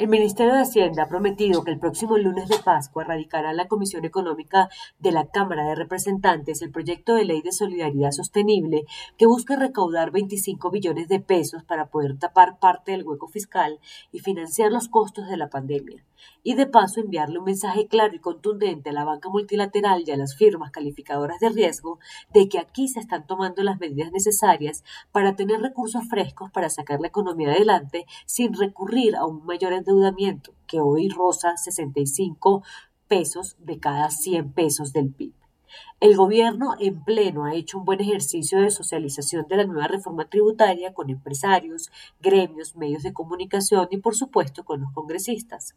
El Ministerio de Hacienda ha prometido que el próximo lunes de Pascua radicará la Comisión Económica de la Cámara de Representantes el proyecto de ley de solidaridad sostenible que busca recaudar 25 billones de pesos para poder tapar parte del hueco fiscal y financiar los costos de la pandemia. Y de paso enviarle un mensaje claro y contundente a la banca multilateral y a las firmas calificadoras de riesgo de que aquí se están tomando las medidas necesarias para tener recursos frescos para sacar la economía adelante sin recurrir a un mayor endeudamiento, que hoy roza 65 pesos de cada 100 pesos del PIB. El gobierno en pleno ha hecho un buen ejercicio de socialización de la nueva reforma tributaria con empresarios, gremios, medios de comunicación y por supuesto con los congresistas.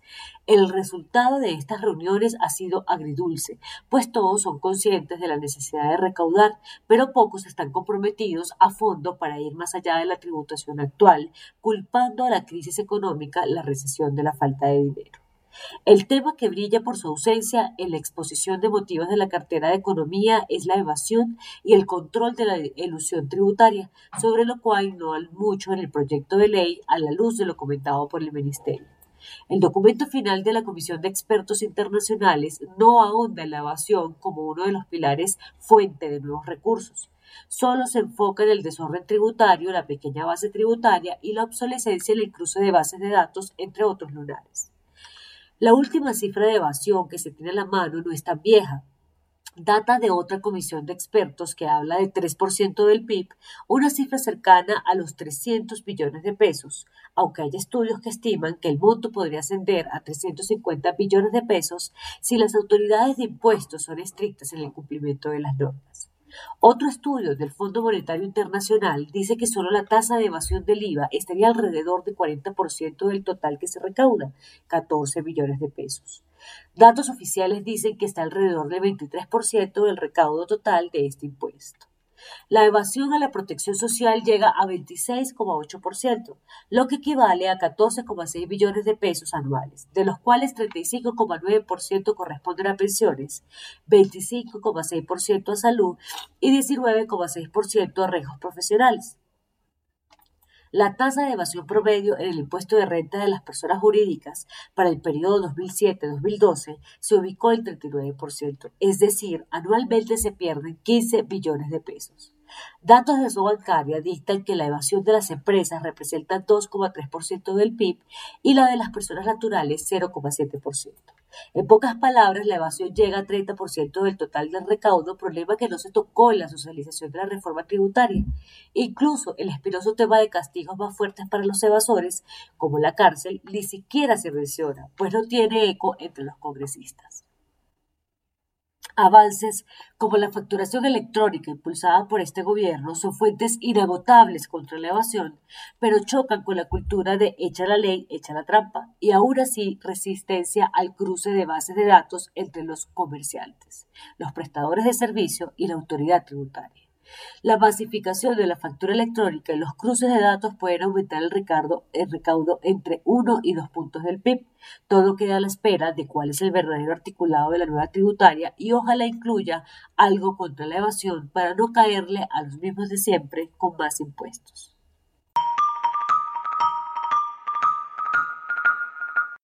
El resultado de estas reuniones ha sido agridulce, pues todos son conscientes de la necesidad de recaudar, pero pocos están comprometidos a fondo para ir más allá de la tributación actual, culpando a la crisis económica la recesión de la falta de dinero. El tema que brilla por su ausencia en la exposición de motivos de la cartera de Economía es la evasión y el control de la elusión tributaria, sobre lo cual no hay mucho en el proyecto de ley a la luz de lo comentado por el Ministerio. El documento final de la Comisión de Expertos Internacionales no ahonda en la evasión como uno de los pilares fuente de nuevos recursos. Solo se enfoca en el desorden tributario, la pequeña base tributaria y la obsolescencia en el cruce de bases de datos, entre otros lunares. La última cifra de evasión que se tiene a la mano no es tan vieja. Data de otra comisión de expertos que habla de 3% del PIB, una cifra cercana a los 300 billones de pesos, aunque hay estudios que estiman que el monto podría ascender a 350 billones de pesos si las autoridades de impuestos son estrictas en el cumplimiento de las normas. Otro estudio del Fondo Monetario Internacional dice que solo la tasa de evasión del IVA estaría alrededor del 40% del total que se recauda, 14 billones de pesos. Datos oficiales dicen que está alrededor del 23% del recaudo total de este impuesto. La evasión a la protección social llega a 26,8%, lo que equivale a 14,6 billones de pesos anuales, de los cuales 35,9% corresponden a pensiones, 25,6% a salud y 19,6% a riesgos profesionales. La tasa de evasión promedio en el impuesto de renta de las personas jurídicas para el periodo 2007-2012 se ubicó en 39%, es decir, anualmente se pierden 15 billones de pesos. Datos de su bancaria dictan que la evasión de las empresas representa 2,3% del PIB y la de las personas naturales 0,7%. En pocas palabras, la evasión llega a 30% del total del recaudo, problema que no se tocó en la socialización de la reforma tributaria. Incluso el espinoso tema de castigos más fuertes para los evasores, como la cárcel, ni siquiera se menciona, pues no tiene eco entre los congresistas. Avances como la facturación electrónica impulsada por este gobierno son fuentes inagotables contra la evasión, pero chocan con la cultura de echa la ley, echa la trampa, y aún así resistencia al cruce de bases de datos entre los comerciantes, los prestadores de servicio y la autoridad tributaria. La masificación de la factura electrónica y los cruces de datos pueden aumentar el recaudo, entre 1 y 2 puntos del PIB. Todo queda a la espera de cuál es el verdadero articulado de la nueva tributaria y ojalá incluya algo contra la evasión para no caerle a los mismos de siempre con más impuestos.